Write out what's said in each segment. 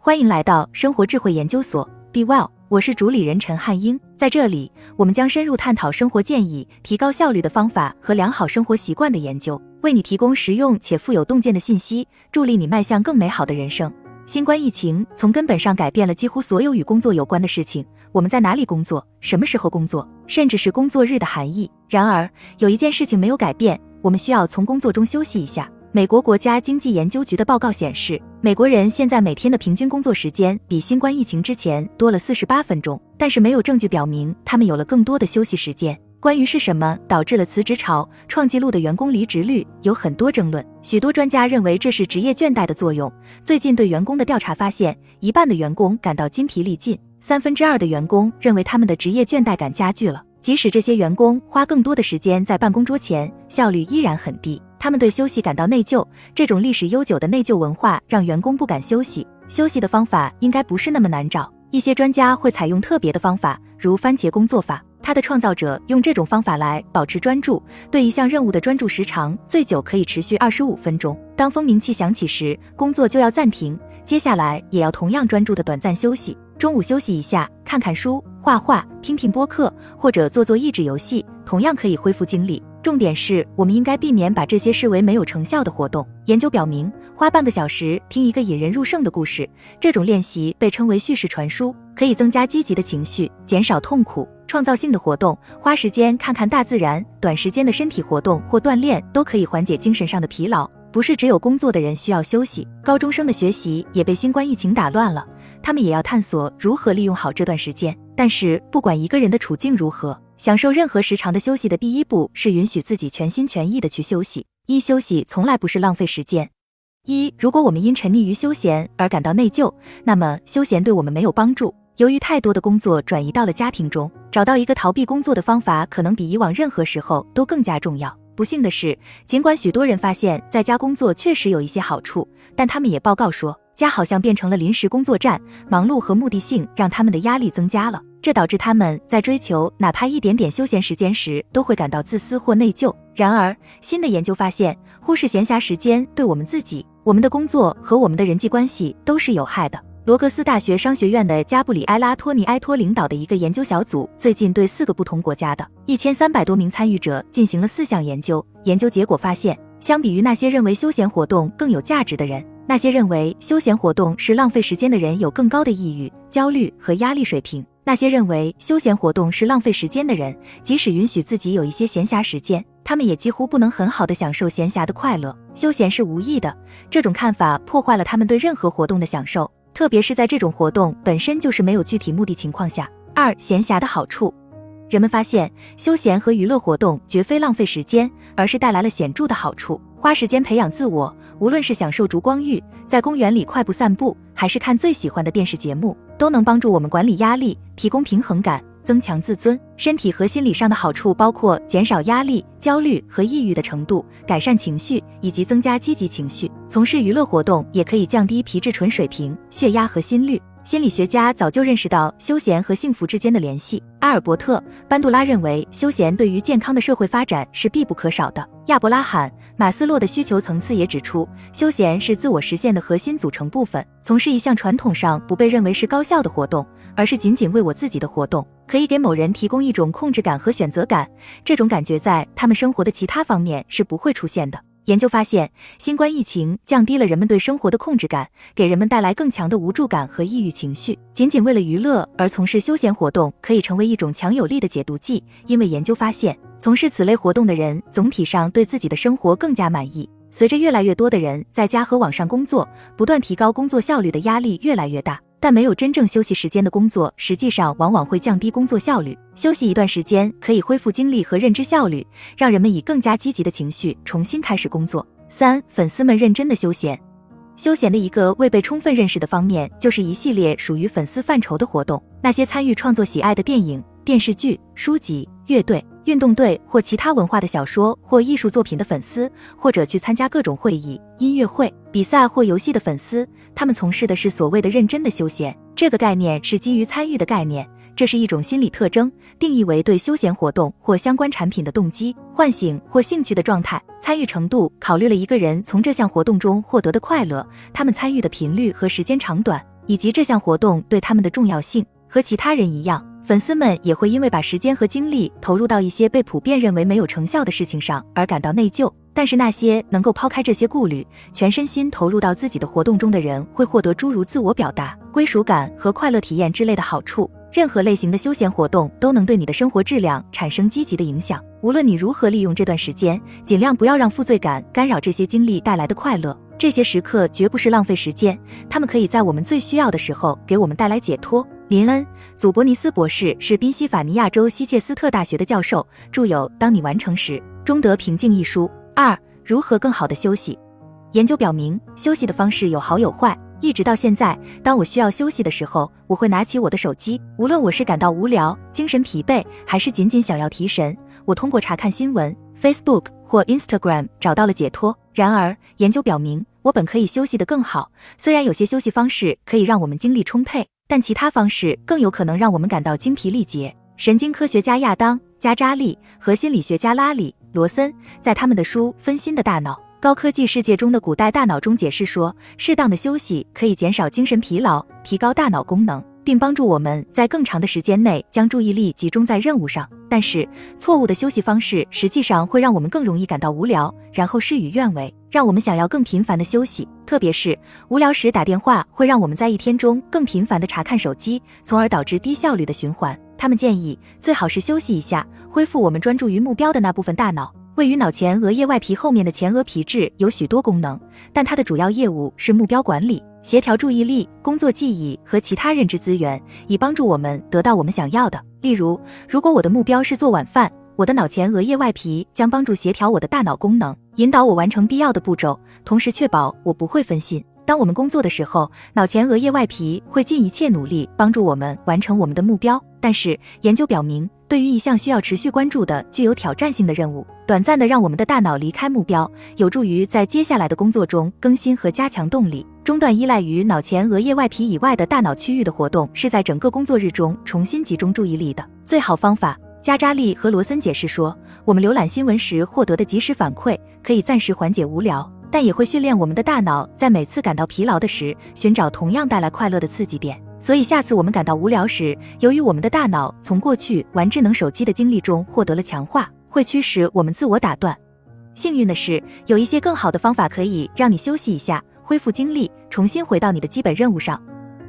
欢迎来到生活智慧研究所，Be Well，我是主理人陈汉英。在这里，我们将深入探讨生活建议、提高效率的方法和良好生活习惯的研究，为你提供实用且富有洞见的信息，助力你迈向更美好的人生。新冠疫情从根本上改变了几乎所有与工作有关的事情，我们在哪里工作，什么时候工作，甚至是工作日的含义。然而，有一件事情没有改变，我们需要从工作中休息一下。美国国家经济研究局的报告显示，美国人现在每天的平均工作时间比新冠疫情之前多了四十八分钟，但是没有证据表明他们有了更多的休息时间。关于是什么导致了辞职潮、创纪录的员工离职率，有很多争论。许多专家认为这是职业倦怠的作用。最近对员工的调查发现，一半的员工感到筋疲力尽，三分之二的员工认为他们的职业倦怠感加剧了。即使这些员工花更多的时间在办公桌前，效率依然很低。他们对休息感到内疚，这种历史悠久的内疚文化让员工不敢休息。休息的方法应该不是那么难找，一些专家会采用特别的方法，如番茄工作法。它的创造者用这种方法来保持专注，对一项任务的专注时长最久可以持续二十五分钟。当蜂鸣器响起时，工作就要暂停，接下来也要同样专注的短暂休息。中午休息一下，看看书、画画、听听播客，或者做做益智游戏，同样可以恢复精力。重点是我们应该避免把这些视为没有成效的活动。研究表明，花半个小时听一个引人入胜的故事，这种练习被称为叙事传输，可以增加积极的情绪，减少痛苦。创造性的活动，花时间看看大自然，短时间的身体活动或锻炼都可以缓解精神上的疲劳。不是只有工作的人需要休息，高中生的学习也被新冠疫情打乱了。他们也要探索如何利用好这段时间。但是，不管一个人的处境如何，享受任何时长的休息的第一步是允许自己全心全意的去休息。一休息从来不是浪费时间。一，如果我们因沉溺于休闲而感到内疚，那么休闲对我们没有帮助。由于太多的工作转移到了家庭中，找到一个逃避工作的方法，可能比以往任何时候都更加重要。不幸的是，尽管许多人发现在家工作确实有一些好处，但他们也报告说。家好像变成了临时工作站，忙碌和目的性让他们的压力增加了，这导致他们在追求哪怕一点点休闲时间时都会感到自私或内疚。然而，新的研究发现，忽视闲暇时间对我们自己、我们的工作和我们的人际关系都是有害的。罗格斯大学商学院的加布里埃拉·托尼埃托领导的一个研究小组最近对四个不同国家的一千三百多名参与者进行了四项研究。研究结果发现，相比于那些认为休闲活动更有价值的人。那些认为休闲活动是浪费时间的人有更高的抑郁、焦虑和压力水平。那些认为休闲活动是浪费时间的人，即使允许自己有一些闲暇时间，他们也几乎不能很好的享受闲暇的快乐。休闲是无益的，这种看法破坏了他们对任何活动的享受，特别是在这种活动本身就是没有具体目的情况下。二、闲暇的好处。人们发现，休闲和娱乐活动绝非浪费时间，而是带来了显著的好处。花时间培养自我，无论是享受烛光浴，在公园里快步散步，还是看最喜欢的电视节目，都能帮助我们管理压力，提供平衡感，增强自尊。身体和心理上的好处包括减少压力、焦虑和抑郁的程度，改善情绪，以及增加积极情绪。从事娱乐活动也可以降低皮质醇水平、血压和心率。心理学家早就认识到休闲和幸福之间的联系。阿尔伯特·班杜拉认为，休闲对于健康的社会发展是必不可少的。亚伯拉罕·马斯洛的需求层次也指出，休闲是自我实现的核心组成部分。从事一项传统上不被认为是高效的活动，而是仅仅为我自己的活动，可以给某人提供一种控制感和选择感。这种感觉在他们生活的其他方面是不会出现的。研究发现，新冠疫情降低了人们对生活的控制感，给人们带来更强的无助感和抑郁情绪。仅仅为了娱乐而从事休闲活动，可以成为一种强有力的解毒剂。因为研究发现，从事此类活动的人总体上对自己的生活更加满意。随着越来越多的人在家和网上工作，不断提高工作效率的压力越来越大。但没有真正休息时间的工作，实际上往往会降低工作效率。休息一段时间可以恢复精力和认知效率，让人们以更加积极的情绪重新开始工作。三、粉丝们认真的休闲。休闲的一个未被充分认识的方面，就是一系列属于粉丝范畴的活动。那些参与创作喜爱的电影、电视剧、书籍、乐队。运动队或其他文化的小说或艺术作品的粉丝，或者去参加各种会议、音乐会、比赛或游戏的粉丝，他们从事的是所谓的认真的休闲。这个概念是基于参与的概念，这是一种心理特征，定义为对休闲活动或相关产品的动机、唤醒或兴趣的状态。参与程度考虑了一个人从这项活动中获得的快乐，他们参与的频率和时间长短。以及这项活动对他们的重要性。和其他人一样，粉丝们也会因为把时间和精力投入到一些被普遍认为没有成效的事情上而感到内疚。但是那些能够抛开这些顾虑，全身心投入到自己的活动中的人，会获得诸如自我表达、归属感和快乐体验之类的好处。任何类型的休闲活动都能对你的生活质量产生积极的影响。无论你如何利用这段时间，尽量不要让负罪感干扰这些经历带来的快乐。这些时刻绝不是浪费时间，他们可以在我们最需要的时候给我们带来解脱。林恩·祖伯尼斯博士是宾夕法尼亚州希切斯特大学的教授，著有《当你完成时，终得平静》一书。二、如何更好的休息？研究表明，休息的方式有好有坏。一直到现在，当我需要休息的时候，我会拿起我的手机。无论我是感到无聊、精神疲惫，还是仅仅想要提神，我通过查看新闻、Facebook 或 Instagram 找到了解脱。然而，研究表明，我本可以休息得更好。虽然有些休息方式可以让我们精力充沛，但其他方式更有可能让我们感到精疲力竭。神经科学家亚当·加扎利和心理学家拉里。罗森在他们的书《分心的大脑：高科技世界中的古代大脑》中解释说，适当的休息可以减少精神疲劳，提高大脑功能，并帮助我们在更长的时间内将注意力集中在任务上。但是，错误的休息方式实际上会让我们更容易感到无聊，然后事与愿违，让我们想要更频繁的休息。特别是无聊时打电话，会让我们在一天中更频繁的查看手机，从而导致低效率的循环。他们建议最好是休息一下。恢复我们专注于目标的那部分大脑，位于脑前额叶外皮后面的前额皮质有许多功能，但它的主要业务是目标管理、协调注意力、工作记忆和其他认知资源，以帮助我们得到我们想要的。例如，如果我的目标是做晚饭，我的脑前额叶外皮将帮助协调我的大脑功能，引导我完成必要的步骤，同时确保我不会分心。当我们工作的时候，脑前额叶外皮会尽一切努力帮助我们完成我们的目标。但是，研究表明。对于一项需要持续关注的、具有挑战性的任务，短暂的让我们的大脑离开目标，有助于在接下来的工作中更新和加强动力。中断依赖于脑前额叶外皮以外的大脑区域的活动，是在整个工作日中重新集中注意力的最好方法。加扎利和罗森解释说，我们浏览新闻时获得的及时反馈可以暂时缓解无聊，但也会训练我们的大脑在每次感到疲劳的时，寻找同样带来快乐的刺激点。所以，下次我们感到无聊时，由于我们的大脑从过去玩智能手机的经历中获得了强化，会驱使我们自我打断。幸运的是，有一些更好的方法可以让你休息一下，恢复精力，重新回到你的基本任务上。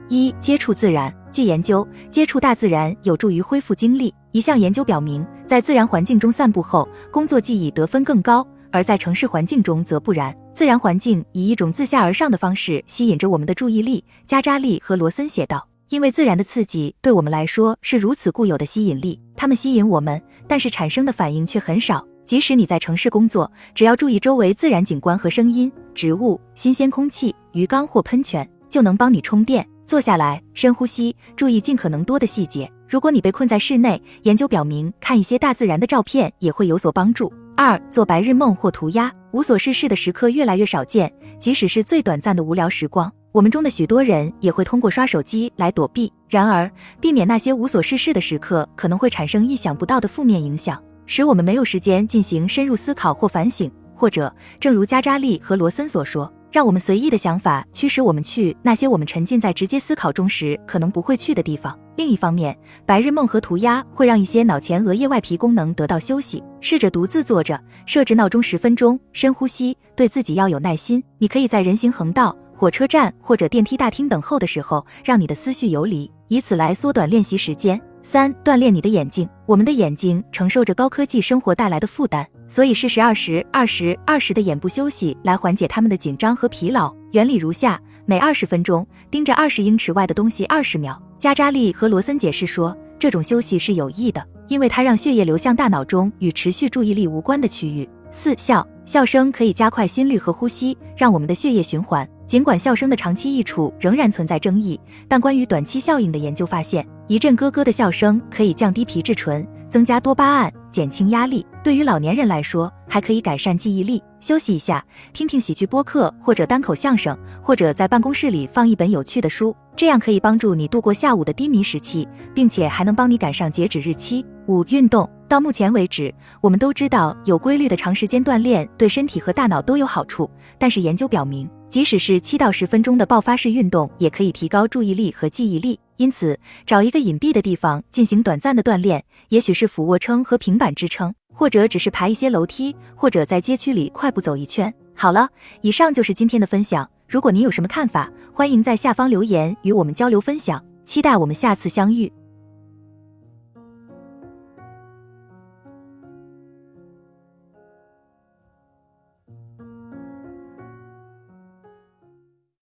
一、接触自然。据研究，接触大自然有助于恢复精力。一项研究表明，在自然环境中散步后，工作记忆得分更高，而在城市环境中则不然。自然环境以一种自下而上的方式吸引着我们的注意力，加扎利和罗森写道。因为自然的刺激对我们来说是如此固有的吸引力，它们吸引我们，但是产生的反应却很少。即使你在城市工作，只要注意周围自然景观和声音、植物、新鲜空气、鱼缸或喷泉，就能帮你充电。坐下来，深呼吸，注意尽可能多的细节。如果你被困在室内，研究表明看一些大自然的照片也会有所帮助。二、做白日梦或涂鸦。无所事事的时刻越来越少见，即使是最短暂的无聊时光，我们中的许多人也会通过刷手机来躲避。然而，避免那些无所事事的时刻，可能会产生意想不到的负面影响，使我们没有时间进行深入思考或反省，或者，正如加扎利和罗森所说，让我们随意的想法驱使我们去那些我们沉浸在直接思考中时可能不会去的地方。另一方面，白日梦和涂鸦会让一些脑前额叶外皮功能得到休息。试着独自坐着，设置闹钟十分钟，深呼吸，对自己要有耐心。你可以在人行横道、火车站或者电梯大厅等候的时候，让你的思绪游离，以此来缩短练习时间。三、锻炼你的眼睛。我们的眼睛承受着高科技生活带来的负担，所以试试二时二十二十的眼部休息来缓解他们的紧张和疲劳。原理如下：每二十分钟盯着二十英尺外的东西二十秒。加扎利和罗森解释说，这种休息是有益的，因为它让血液流向大脑中与持续注意力无关的区域。四笑，笑声可以加快心率和呼吸，让我们的血液循环。尽管笑声的长期益处仍然存在争议，但关于短期效应的研究发现，一阵咯咯的笑声可以降低皮质醇，增加多巴胺，减轻压力。对于老年人来说，还可以改善记忆力。休息一下，听听喜剧播客或者单口相声，或者在办公室里放一本有趣的书，这样可以帮助你度过下午的低迷时期，并且还能帮你赶上截止日期。五、运动。到目前为止，我们都知道有规律的长时间锻炼对身体和大脑都有好处。但是研究表明，即使是七到十分钟的爆发式运动，也可以提高注意力和记忆力。因此，找一个隐蔽的地方进行短暂的锻炼，也许是俯卧撑和平板支撑，或者只是爬一些楼梯，或者在街区里快步走一圈。好了，以上就是今天的分享。如果您有什么看法，欢迎在下方留言与我们交流分享。期待我们下次相遇。